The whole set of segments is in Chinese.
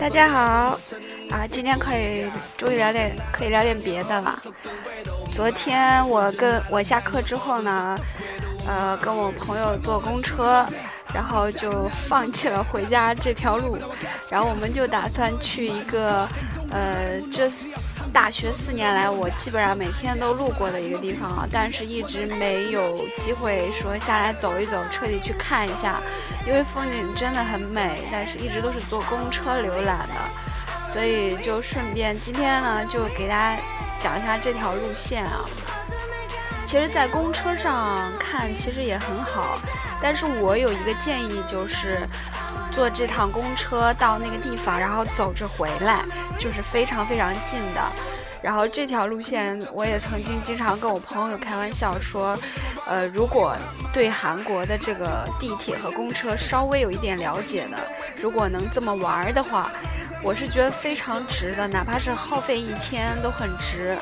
大家好，啊，今天可以终于聊点可以聊点别的了。昨天我跟我下课之后呢，呃，跟我朋友坐公车，然后就放弃了回家这条路，然后我们就打算去一个，呃，这。大学四年来，我基本上每天都路过的一个地方啊，但是一直没有机会说下来走一走，彻底去看一下，因为风景真的很美，但是一直都是坐公车浏览的，所以就顺便今天呢，就给大家讲一下这条路线啊。其实，在公车上看其实也很好，但是我有一个建议，就是坐这趟公车到那个地方，然后走着回来，就是非常非常近的。然后这条路线，我也曾经经常跟我朋友开玩笑说，呃，如果对韩国的这个地铁和公车稍微有一点了解的，如果能这么玩的话，我是觉得非常值的，哪怕是耗费一天都很值。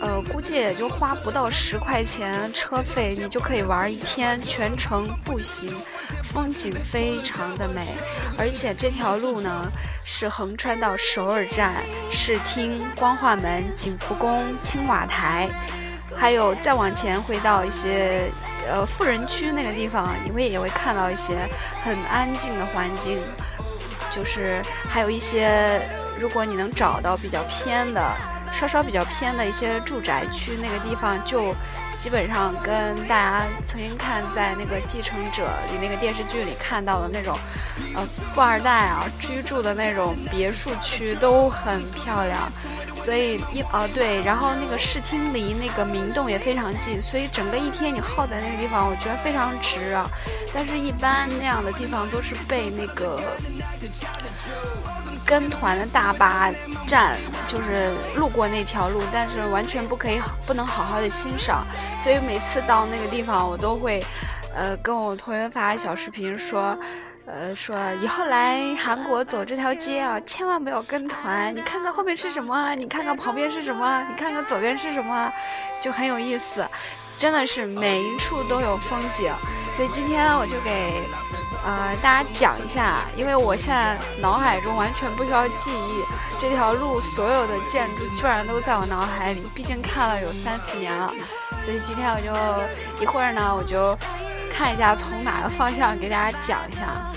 呃，估计也就花不到十块钱车费，你就可以玩一天，全程步行，风景非常的美。而且这条路呢，是横穿到首尔站、视听、光化门、景福宫、青瓦台，还有再往前会到一些呃富人区那个地方，你会也会看到一些很安静的环境，就是还有一些，如果你能找到比较偏的。稍稍比较偏的一些住宅区，那个地方就基本上跟大家曾经看在那个《继承者》里那个电视剧里看到的那种，呃，富二代啊居住的那种别墅区都很漂亮。所以一啊对，然后那个视听离那个明洞也非常近，所以整个一天你耗在那个地方，我觉得非常值啊。但是，一般那样的地方都是被那个。跟团的大巴站就是路过那条路，但是完全不可以不能好好的欣赏，所以每次到那个地方，我都会，呃，跟我同学发小视频说，呃，说以后来韩国走这条街啊，千万不要跟团，你看看后面是什么，你看看旁边是什么，你看看左边是什么，就很有意思，真的是每一处都有风景，所以今天我就给。呃，大家讲一下，因为我现在脑海中完全不需要记忆这条路所有的建筑，基本上都在我脑海里。毕竟看了有三四年了，所以今天我就一会儿呢，我就看一下从哪个方向给大家讲一下。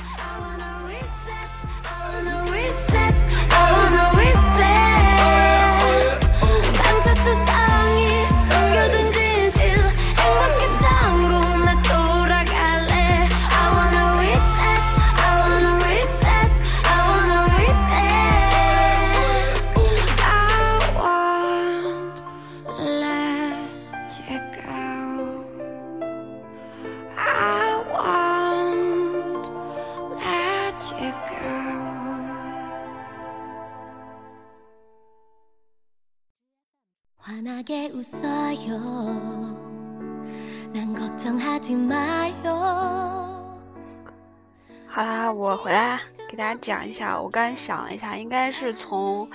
好啦，我回来给大家讲一下。我刚才想了一下，应该是从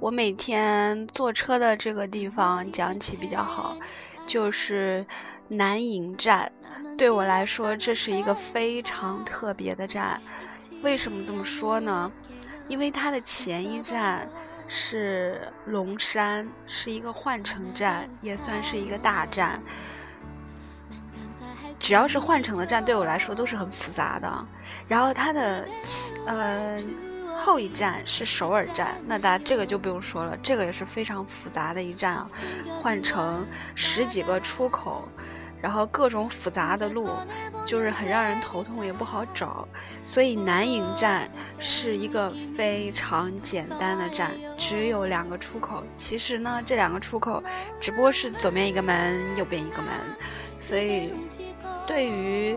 我每天坐车的这个地方讲起比较好，就是南营站。对我来说，这是一个非常特别的站。为什么这么说呢？因为它的前一站。是龙山，是一个换乘站，也算是一个大站。只要是换乘的站，对我来说都是很复杂的。然后它的呃后一站是首尔站，那大家这个就不用说了，这个也是非常复杂的一站啊，换乘十几个出口。然后各种复杂的路，就是很让人头痛，也不好找。所以南营站是一个非常简单的站，只有两个出口。其实呢，这两个出口只不过是左边一个门，右边一个门。所以，对于，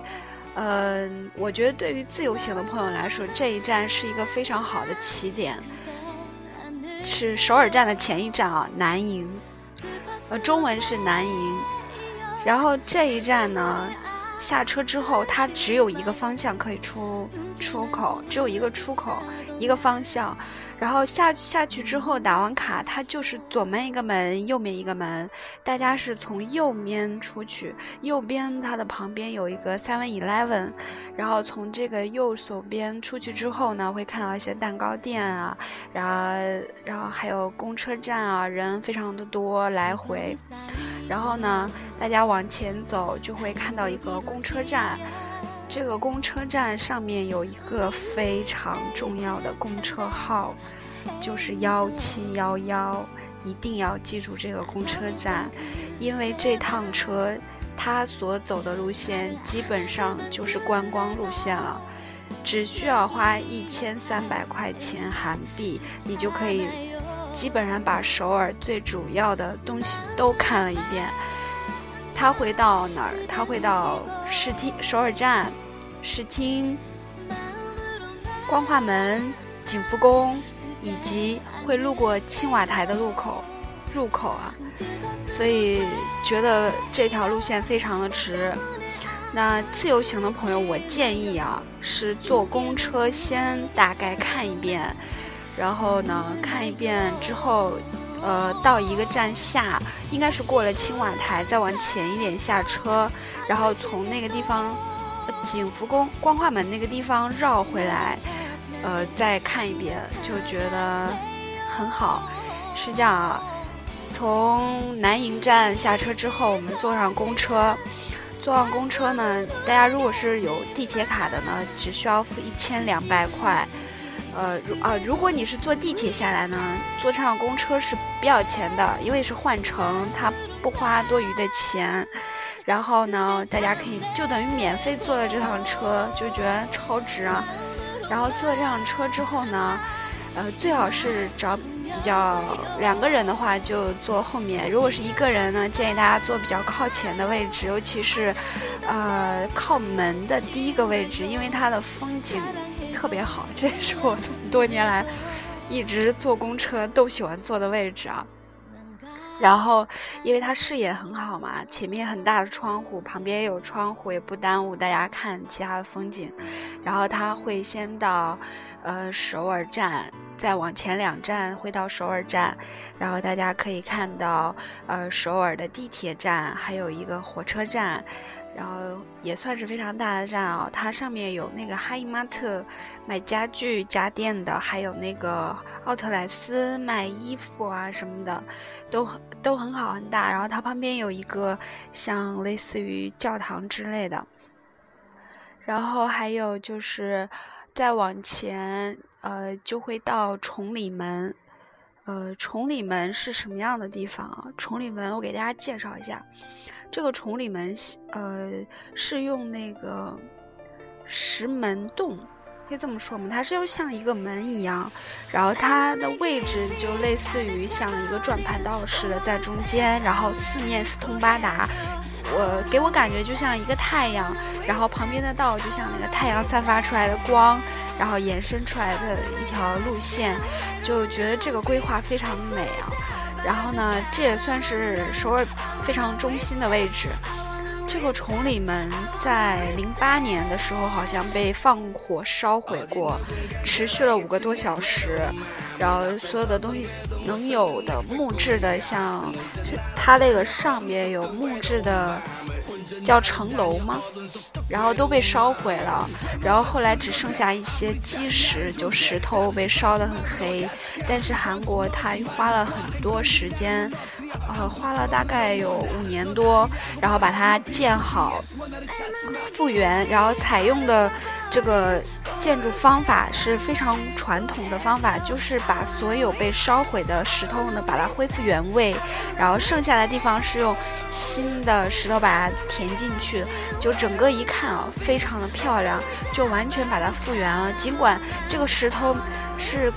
嗯，我觉得对于自由行的朋友来说，这一站是一个非常好的起点，是首尔站的前一站啊，南营。呃，中文是南营。然后这一站呢，下车之后，它只有一个方向可以出出口，只有一个出口，一个方向。然后下下去之后打完卡，它就是左面一个门，右面一个门。大家是从右面出去，右边它的旁边有一个 Seven Eleven，然后从这个右手边出去之后呢，会看到一些蛋糕店啊，然后然后还有公车站啊，人非常的多，来回。然后呢，大家往前走就会看到一个公车站。这个公车站上面有一个非常重要的公车号，就是幺七幺幺，一定要记住这个公车站，因为这趟车它所走的路线基本上就是观光路线了，只需要花一千三百块钱韩币，你就可以基本上把首尔最主要的东西都看了一遍。它会到哪儿？它会到市厅首尔站。视听、光化门、景福宫，以及会路过青瓦台的路口入口啊，所以觉得这条路线非常的值。那自由行的朋友，我建议啊，是坐公车先大概看一遍，然后呢看一遍之后，呃，到一个站下，应该是过了青瓦台，再往前一点下车，然后从那个地方。景福宫光化门那个地方绕回来，呃，再看一遍就觉得很好。是这样啊，从南营站下车之后，我们坐上公车。坐上公车呢，大家如果是有地铁卡的呢，只需要付一千两百块。呃，如啊，如果你是坐地铁下来呢，坐上公车是不要钱的，因为是换乘，它不花多余的钱。然后呢，大家可以就等于免费坐了这趟车，就觉得超值啊。然后坐这趟车之后呢，呃，最好是找比较两个人的话就坐后面，如果是一个人呢，建议大家坐比较靠前的位置，尤其是呃靠门的第一个位置，因为它的风景特别好，这也是我这么多年来一直坐公车都喜欢坐的位置啊。然后，因为它视野很好嘛，前面很大的窗户，旁边也有窗户，也不耽误大家看其他的风景。然后它会先到，呃，首尔站，再往前两站会到首尔站，然后大家可以看到，呃，首尔的地铁站，还有一个火车站。然后也算是非常大的站哦，它上面有那个哈伊玛特卖家具家电的，还有那个奥特莱斯卖衣服啊什么的，都都很好很大。然后它旁边有一个像类似于教堂之类的。然后还有就是再往前，呃，就会到崇礼门。呃，崇礼门是什么样的地方啊？崇礼门我给大家介绍一下。这个崇礼门，呃，是用那个石门洞，可以这么说吗？它是要像一个门一样，然后它的位置就类似于像一个转盘道似的在中间，然后四面四通八达，我给我感觉就像一个太阳，然后旁边的道就像那个太阳散发出来的光，然后延伸出来的一条路线，就觉得这个规划非常美啊。然后呢，这也算是首尔非常中心的位置。这个崇礼门在零八年的时候好像被放火烧毁过，持续了五个多小时。然后所有的东西能有的木质的，像它那个上面有木质的，叫城楼吗？然后都被烧毁了，然后后来只剩下一些基石，就石头被烧得很黑。但是韩国它花了很多时间，呃，花了大概有五年多，然后把它建好、复原，然后采用的这个。建筑方法是非常传统的方法，就是把所有被烧毁的石头呢，把它恢复原位，然后剩下的地方是用新的石头把它填进去，就整个一看啊，非常的漂亮，就完全把它复原了。尽管这个石头是。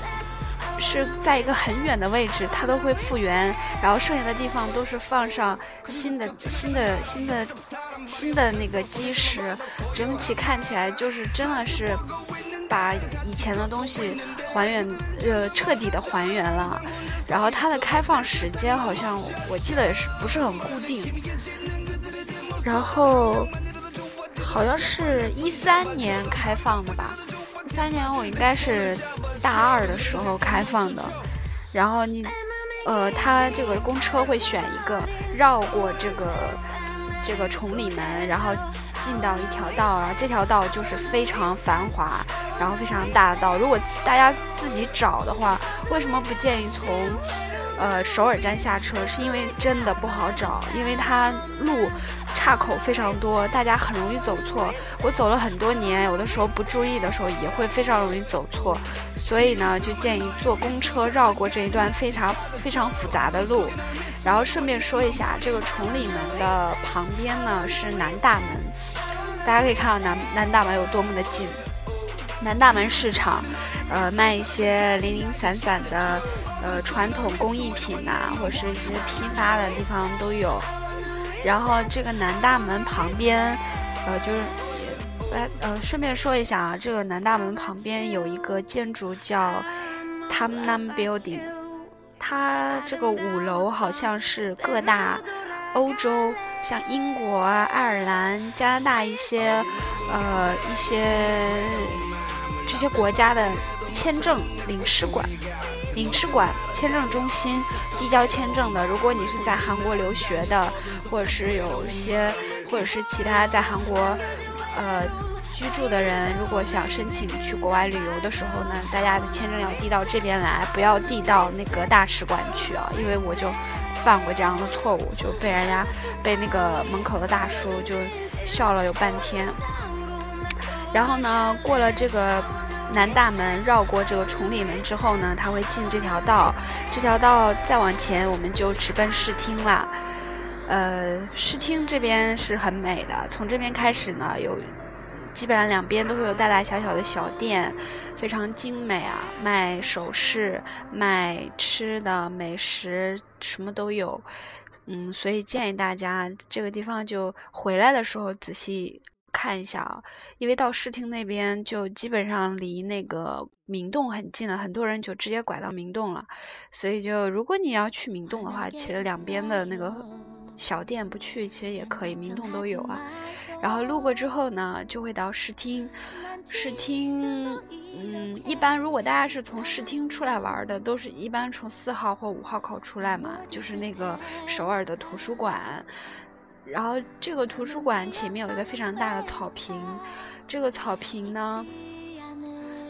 是在一个很远的位置，它都会复原，然后剩下的地方都是放上新的、新的、新的、新的那个基石，整体看起来就是真的是把以前的东西还原，呃，彻底的还原了。然后它的开放时间好像我记得也是不是很固定，然后好像是一三年开放的吧，一三年我应该是。大二的时候开放的。然后你，呃，它这个公车会选一个绕过这个这个崇礼门，然后进到一条道，然后这条道就是非常繁华，然后非常大的道。如果大家自己找的话，为什么不建议从？呃，首尔站下车是因为真的不好找，因为它路岔口非常多，大家很容易走错。我走了很多年，有的时候不注意的时候也会非常容易走错，所以呢，就建议坐公车绕过这一段非常非常复杂的路。然后顺便说一下，这个崇礼门的旁边呢是南大门，大家可以看到南南大门有多么的近。南大门市场，呃，卖一些零零散散的。呃，传统工艺品呐，或者是一些批发的地方都有。然后这个南大门旁边，呃，就是来呃，顺便说一下啊，这个南大门旁边有一个建筑叫 Tamnam Building，它这个五楼好像是各大欧洲，像英国啊、爱尔兰、加拿大一些呃一些这些国家的签证领事馆。领事馆、签证中心递交签证的，如果你是在韩国留学的，或者是有一些，或者是其他在韩国，呃，居住的人，如果想申请去国外旅游的时候呢，大家的签证要递到这边来，不要递到那个大使馆去啊，因为我就犯过这样的错误，就被人家被那个门口的大叔就笑了有半天。然后呢，过了这个。南大门绕过这个崇礼门之后呢，他会进这条道，这条道再往前我们就直奔视听了。呃，视听这边是很美的，从这边开始呢，有基本上两边都会有大大小小的小店，非常精美啊，卖首饰、卖吃的美食，什么都有。嗯，所以建议大家这个地方就回来的时候仔细。看一下啊，因为到视听那边就基本上离那个明洞很近了，很多人就直接拐到明洞了。所以就如果你要去明洞的话，其实两边的那个小店不去，其实也可以，明洞都有啊。然后路过之后呢，就会到试听。试听，嗯，一般如果大家是从试听出来玩的，都是一般从四号或五号口出来嘛，就是那个首尔的图书馆。然后这个图书馆前面有一个非常大的草坪，这个草坪呢，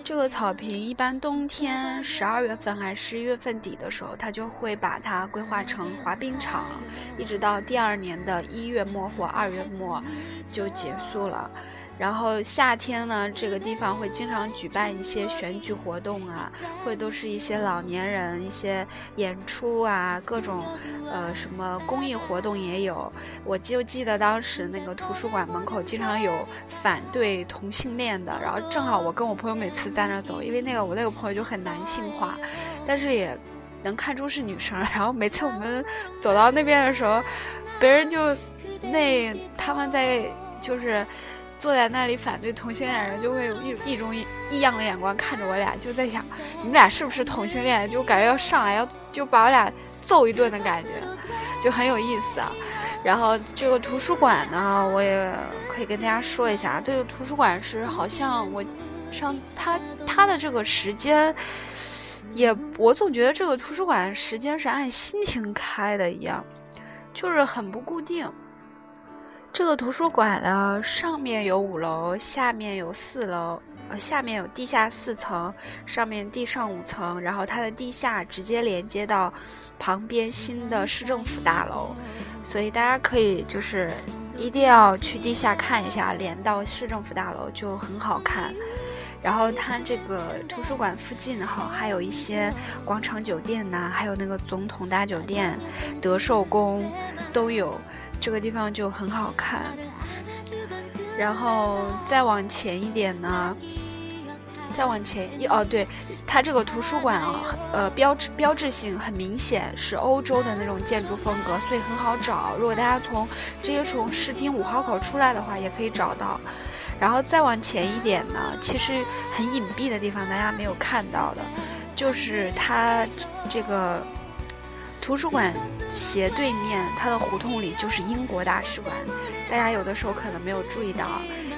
这个草坪一般冬天十二月份还是十一月份底的时候，它就会把它规划成滑冰场，一直到第二年的一月末或二月末就结束了。然后夏天呢，这个地方会经常举办一些选举活动啊，会都是一些老年人一些演出啊，各种呃什么公益活动也有。我就记得当时那个图书馆门口经常有反对同性恋的，然后正好我跟我朋友每次在那走，因为那个我那个朋友就很男性化，但是也能看出是女生。然后每次我们走到那边的时候，别人就那他们在就是。坐在那里反对同性恋人，就会有一一种异样的眼光看着我俩，就在想你们俩是不是同性恋？就感觉要上来要就把我俩揍一顿的感觉，就很有意思啊。然后这个图书馆呢，我也可以跟大家说一下，这个图书馆是好像我上他他的这个时间，也我总觉得这个图书馆时间是按心情开的一样，就是很不固定。这个图书馆呢，上面有五楼，下面有四楼，呃，下面有地下四层，上面地上五层，然后它的地下直接连接到旁边新的市政府大楼，所以大家可以就是一定要去地下看一下，连到市政府大楼就很好看。然后它这个图书馆附近哈，还有一些广场酒店呐，还有那个总统大酒店、德寿宫都有。这个地方就很好看，然后再往前一点呢，再往前一哦，对，它这个图书馆啊，呃，标志标志性很明显是欧洲的那种建筑风格，所以很好找。如果大家从直接从视听五号口出来的话，也可以找到。然后再往前一点呢，其实很隐蔽的地方，大家没有看到的，就是它这个。图书馆斜对面，它的胡同里就是英国大使馆。大家有的时候可能没有注意到，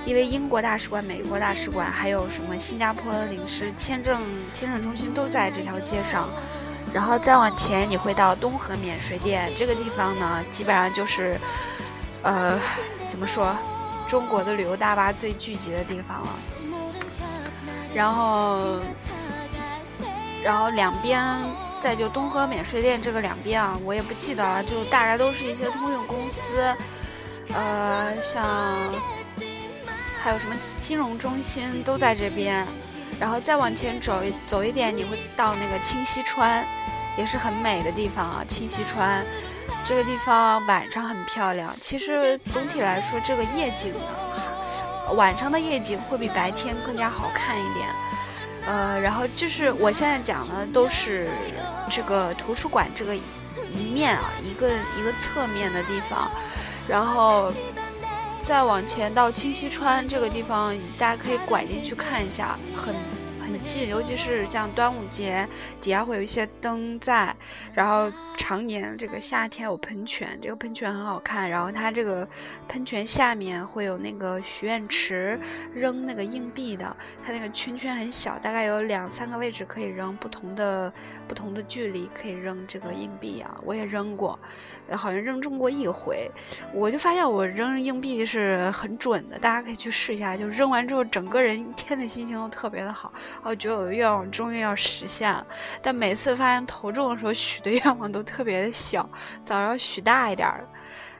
因为英国大使馆、美国大使馆，还有什么新加坡的领事签证签证中心都在这条街上。然后再往前，你会到东河免税店这个地方呢，基本上就是，呃，怎么说，中国的旅游大巴最聚集的地方了。然后，然后两边。再就东河免税店这个两边啊，我也不记得了，就大概都是一些通用公司，呃，像还有什么金融中心都在这边，然后再往前走一走一点，你会到那个清溪川，也是很美的地方啊。清溪川这个地方晚上很漂亮，其实总体来说，这个夜景呢，晚上的夜景会比白天更加好看一点。呃，然后就是我现在讲的都是这个图书馆这个一面啊，一个一个侧面的地方，然后再往前到清溪川这个地方，大家可以拐进去看一下，很。很近，尤其是像端午节底下会有一些灯在，然后常年这个夏天有喷泉，这个喷泉很好看，然后它这个喷泉下面会有那个许愿池，扔那个硬币的，它那个圈圈很小，大概有两三个位置可以扔不同的不同的距离可以扔这个硬币啊，我也扔过，好像扔中过一回，我就发现我扔硬币是很准的，大家可以去试一下，就扔完之后整个人一天的心情都特别的好。我觉得我的愿望终于要实现了，但每次发现投中的时候许的愿望都特别的小，早上许大一点儿。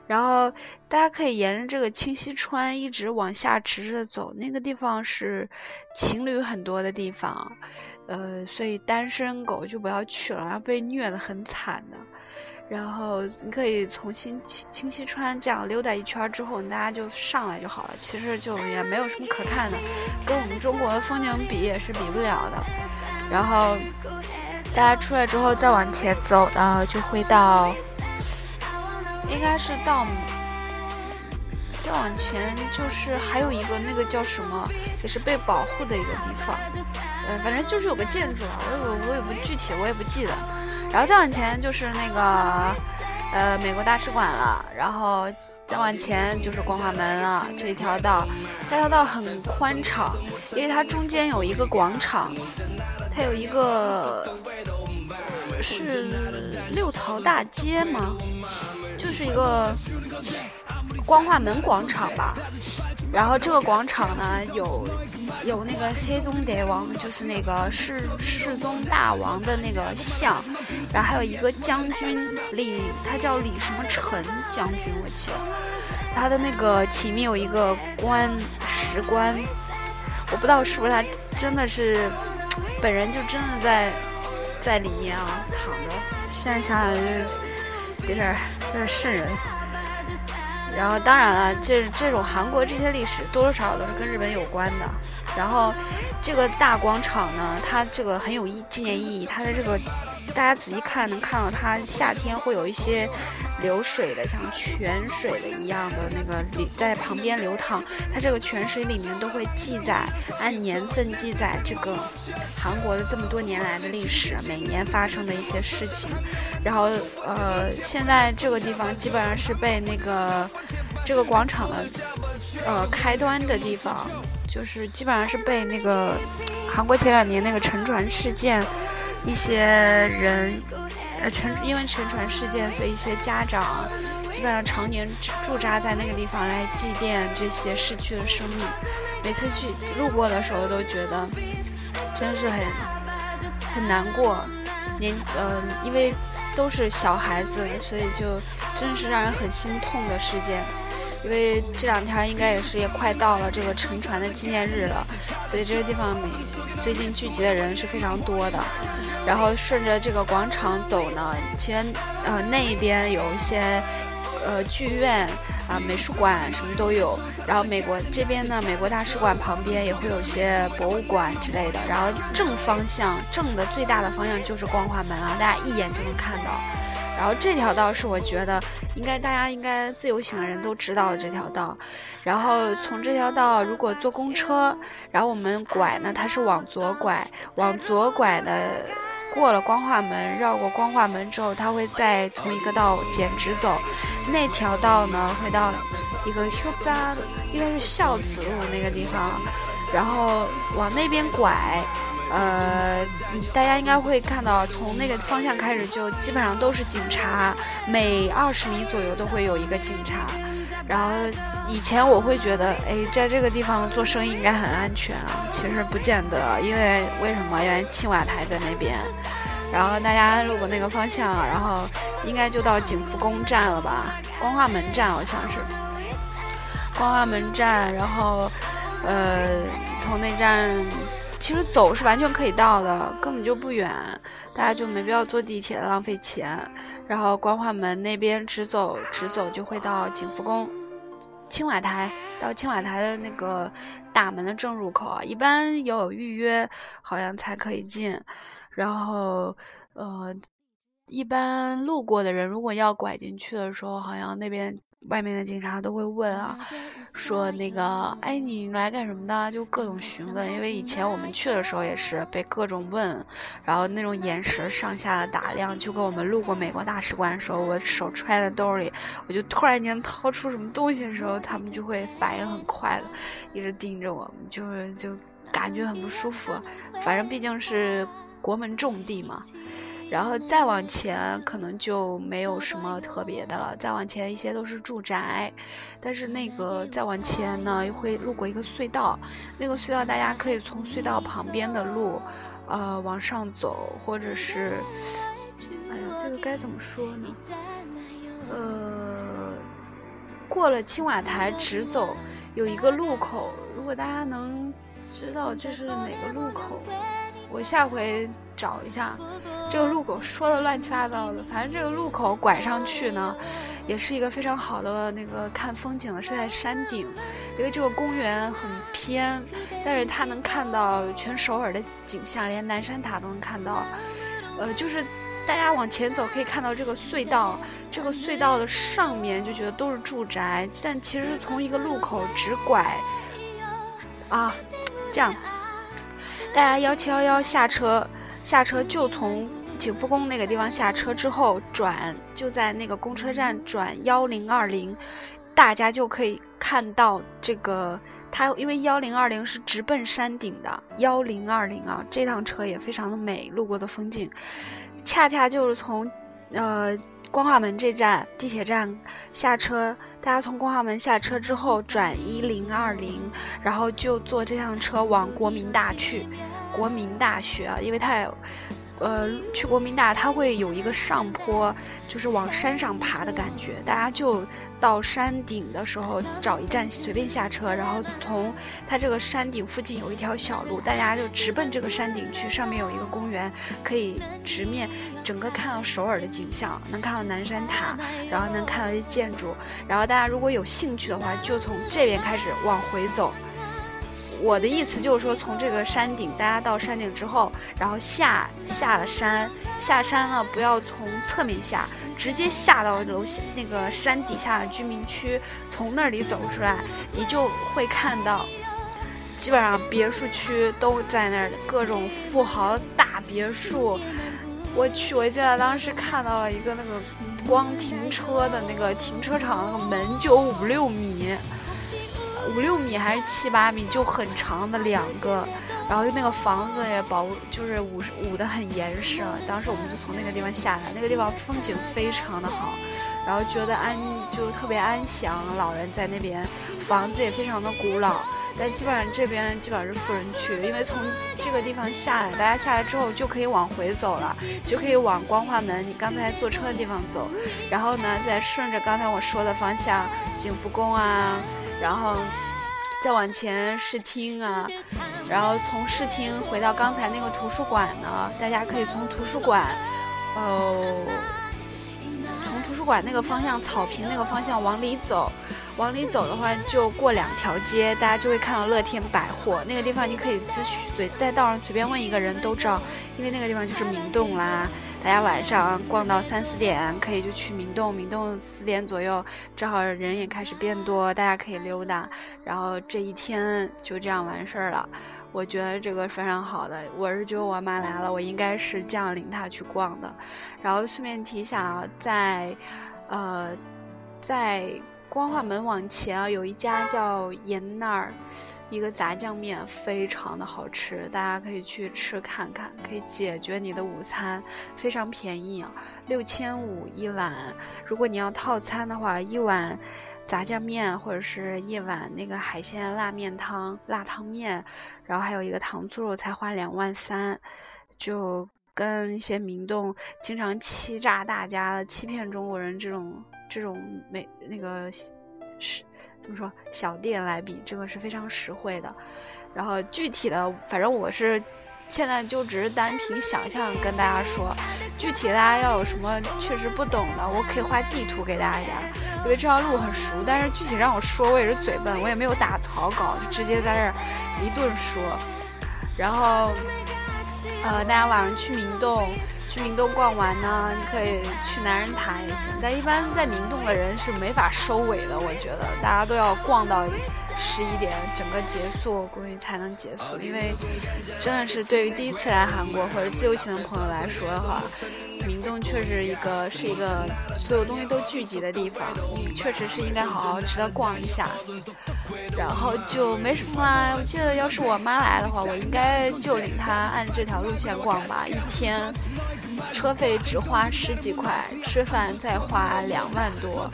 然后大家可以沿着这个清溪川一直往下直着走，那个地方是情侣很多的地方，呃，所以单身狗就不要去了，要被虐的很惨的。然后你可以从清清溪川这样溜达一圈之后，大家就上来就好了。其实就也没有什么可看的，跟我们中国的风景比也是比不了的。然后大家出来之后再往前走呢，就会到，应该是到，再往前就是还有一个那个叫什么，也是被保护的一个地方。反正就是有个建筑啊，我我我也不具体，我也不记得。然后再往前就是那个，呃，美国大使馆了。然后再往前就是光化门了。这一条道，这条道很宽敞，因为它中间有一个广场，它有一个是六朝大街吗？就是一个光化门广场吧。然后这个广场呢，有有那个黑宗大王，就是那个世世宗大王的那个像，然后还有一个将军李，他叫李什么臣将军，我记得，他的那个前面有一个官石棺，我不知道是不是他真的是本人就真的在在里面啊躺着，现在想想就是有点有点瘆人。然后当然了，这这种韩国这些历史多多少少都是跟日本有关的。然后这个大广场呢，它这个很有意纪念意义，它的这个。大家仔细看，能看到它夏天会有一些流水的，像泉水的一样的那个里在旁边流淌。它这个泉水里面都会记载，按年份记载这个韩国的这么多年来的历史，每年发生的一些事情。然后，呃，现在这个地方基本上是被那个这个广场的呃开端的地方，就是基本上是被那个韩国前两年那个沉船事件。一些人，呃，沉因为沉船事件，所以一些家长基本上常年驻扎在那个地方来祭奠这些逝去的生命。每次去路过的时候，都觉得真是很很难过。年，呃，因为都是小孩子，所以就真是让人很心痛的事件。因为这两天应该也是也快到了这个沉船的纪念日了，所以这个地方每最近聚集的人是非常多的。然后顺着这个广场走呢，其实呃那边有一些呃剧院啊、美术馆什么都有。然后美国这边呢，美国大使馆旁边也会有些博物馆之类的。然后正方向正的最大的方向就是光华门啊，大家一眼就能看到。然后这条道是我觉得应该大家应该自由行的人都知道的这条道，然后从这条道如果坐公车，然后我们拐呢，它是往左拐，往左拐的，过了光化门，绕过光化门之后，它会再从一个道剪直走，那条道呢会到一个 Q 扎，应该是孝子路那个地方，然后往那边拐。呃，大家应该会看到，从那个方向开始就基本上都是警察，每二十米左右都会有一个警察。然后以前我会觉得，哎，在这个地方做生意应该很安全啊，其实不见得，因为为什么？因为青瓦台在那边。然后大家路过那个方向，然后应该就到景福宫站了吧？光化门站好像是。光化门站，然后呃，从那站。其实走是完全可以到的，根本就不远，大家就没必要坐地铁浪费钱。然后光化门那边直走，直走就会到景福宫、青瓦台，到青瓦台的那个大门的正入口啊，一般要有预约，好像才可以进。然后，呃，一般路过的人如果要拐进去的时候，好像那边。外面的警察都会问啊，说那个，哎，你来干什么的？就各种询问。因为以前我们去的时候也是被各种问，然后那种眼神上下的打量，就跟我们路过美国大使馆的时候，我手揣在兜里，我就突然间掏出什么东西的时候，他们就会反应很快的，一直盯着我们，就是就感觉很不舒服。反正毕竟是国门重地嘛。然后再往前，可能就没有什么特别的了。再往前一些都是住宅，但是那个再往前呢，又会路过一个隧道。那个隧道大家可以从隧道旁边的路，呃，往上走，或者是，哎呀，这个该怎么说呢？呃，过了青瓦台直走，有一个路口。如果大家能知道这是哪个路口，我下回。找一下这个路口，说的乱七八糟的。反正这个路口拐上去呢，也是一个非常好的那个看风景的，是在山顶。因为这个公园很偏，但是它能看到全首尔的景象，连南山塔都能看到。呃，就是大家往前走可以看到这个隧道，这个隧道的上面就觉得都是住宅，但其实从一个路口直拐啊，这样，大家幺七幺幺下车。下车就从景福宫那个地方下车之后转，就在那个公车站转幺零二零，大家就可以看到这个它，因为幺零二零是直奔山顶的幺零二零啊，这趟车也非常的美，路过的风景，恰恰就是从呃光华门这站地铁站下车，大家从光华门下车之后转一零二零，然后就坐这趟车往国民大去。国民大学啊，因为它有，呃，去国民大，它会有一个上坡，就是往山上爬的感觉。大家就到山顶的时候找一站随便下车，然后从它这个山顶附近有一条小路，大家就直奔这个山顶去。上面有一个公园，可以直面整个看到首尔的景象，能看到南山塔，然后能看到一些建筑。然后大家如果有兴趣的话，就从这边开始往回走。我的意思就是说，从这个山顶，大家到山顶之后，然后下下了山，下山呢不要从侧面下，直接下到楼下那个山底下的居民区，从那里走出来，你就会看到，基本上别墅区都在那儿，各种富豪大别墅。我去，我记得当时看到了一个那个光停车的那个停车场那个门就五六米。五六米还是七八米，就很长的两个，然后那个房子也保，就是捂捂得很严实。当时我们就从那个地方下来，那个地方风景非常的好，然后觉得安就特别安详，老人在那边，房子也非常的古老。但基本上这边基本上是富人区，因为从这个地方下来，大家下来之后就可以往回走了，就可以往光化门你刚才坐车的地方走，然后呢再顺着刚才我说的方向，景福宫啊。然后再往前视听啊，然后从视听回到刚才那个图书馆呢，大家可以从图书馆，哦，从图书馆那个方向草坪那个方向往里走，往里走的话就过两条街，大家就会看到乐天百货那个地方，你可以咨询随在道上随便问一个人都知道，因为那个地方就是明洞啦。大家晚上逛到三四点，可以就去明洞。明洞四点左右，正好人也开始变多，大家可以溜达。然后这一天就这样完事儿了。我觉得这个非常好的。我是觉得我妈来了，我应该是这样领她去逛的。然后顺便提一下啊，在，呃，在光化门往前啊，有一家叫盐那儿，一个炸酱面非常的好吃，大家可以去吃看看，可以解决你的午餐，非常便宜啊，六千五一碗。如果你要套餐的话，一碗炸酱面或者是一碗那个海鲜辣面汤、辣汤面，然后还有一个糖醋肉，才花两万三，就跟一些明洞经常欺诈大家、欺骗中国人这种。这种美那个是怎么说小店来比，这个是非常实惠的。然后具体的，反正我是现在就只是单凭想象跟大家说，具体大家要有什么确实不懂的，我可以画地图给大家，因为这条路很熟。但是具体让我说，我也是嘴笨，我也没有打草稿，就直接在这一顿说。然后，呃，大家晚上去明洞。去明洞逛完呢，你可以去男人塔也行。但一般在明洞的人是没法收尾的，我觉得大家都要逛到十一点，整个结束估计才能结束。因为真的是对于第一次来韩国或者自由行的朋友来说的话，明洞确实一个是一个所有东西都聚集的地方，确实是应该好好值得逛一下。然后就没什么啦。我记得要是我妈来的话，我应该就领她按这条路线逛吧，一天。车费只花十几块，吃饭再花两万多，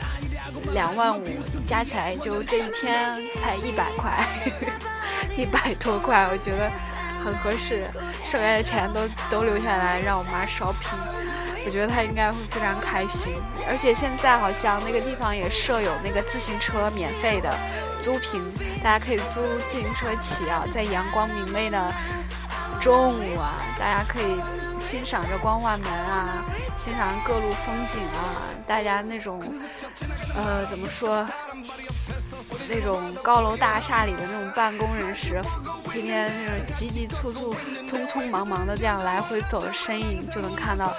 两万五加起来就这一天才一百块，一百多块，我觉得很合适。剩下的钱都都留下来让我妈 shopping，我觉得她应该会非常开心。而且现在好像那个地方也设有那个自行车免费的租凭，大家可以租自行车骑啊，在阳光明媚的中午啊，大家可以。欣赏着光化门啊，欣赏各路风景啊，大家那种，呃，怎么说？那种高楼大厦里的那种办公人士，天天那种急急促促、匆匆忙忙的这样来回走的身影，就能看到，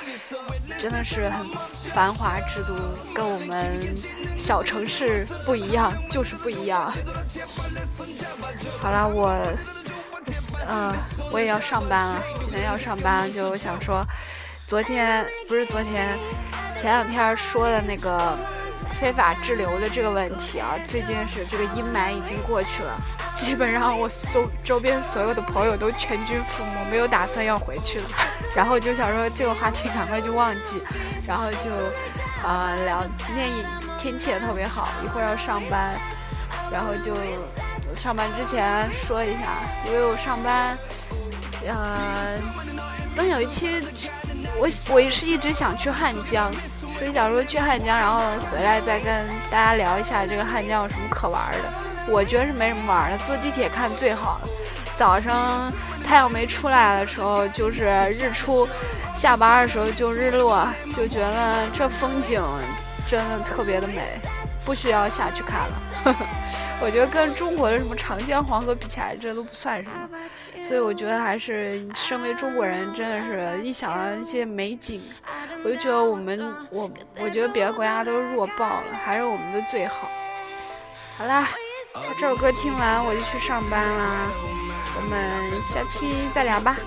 真的是很繁华之都，跟我们小城市不一样，就是不一样。好了，我。嗯，我也要上班了。今天要上班，就想说，昨天不是昨天，前两天说的那个非法滞留的这个问题啊，最近是这个阴霾已经过去了，基本上我周周边所有的朋友都全军覆没，没有打算要回去了。然后就想说这个话题赶快就忘记，然后就呃聊今天也天气也特别好，一会儿要上班，然后就。上班之前说一下，因为我上班，呃，等有一期，我我是一直想去汉江，所以想说去汉江，然后回来再跟大家聊一下这个汉江有什么可玩的。我觉得是没什么玩的，坐地铁看最好了。早上太阳没出来的时候就是日出，下班的时候就日落，就觉得这风景真的特别的美，不需要下去看了。呵呵我觉得跟中国的什么长江黄河比起来，这都不算什么，所以我觉得还是身为中国人，真的是一想到一些美景，我就觉得我们我我觉得别的国家都弱爆了，还是我们的最好。好啦，这首歌听完我就去上班啦，我们下期再聊吧。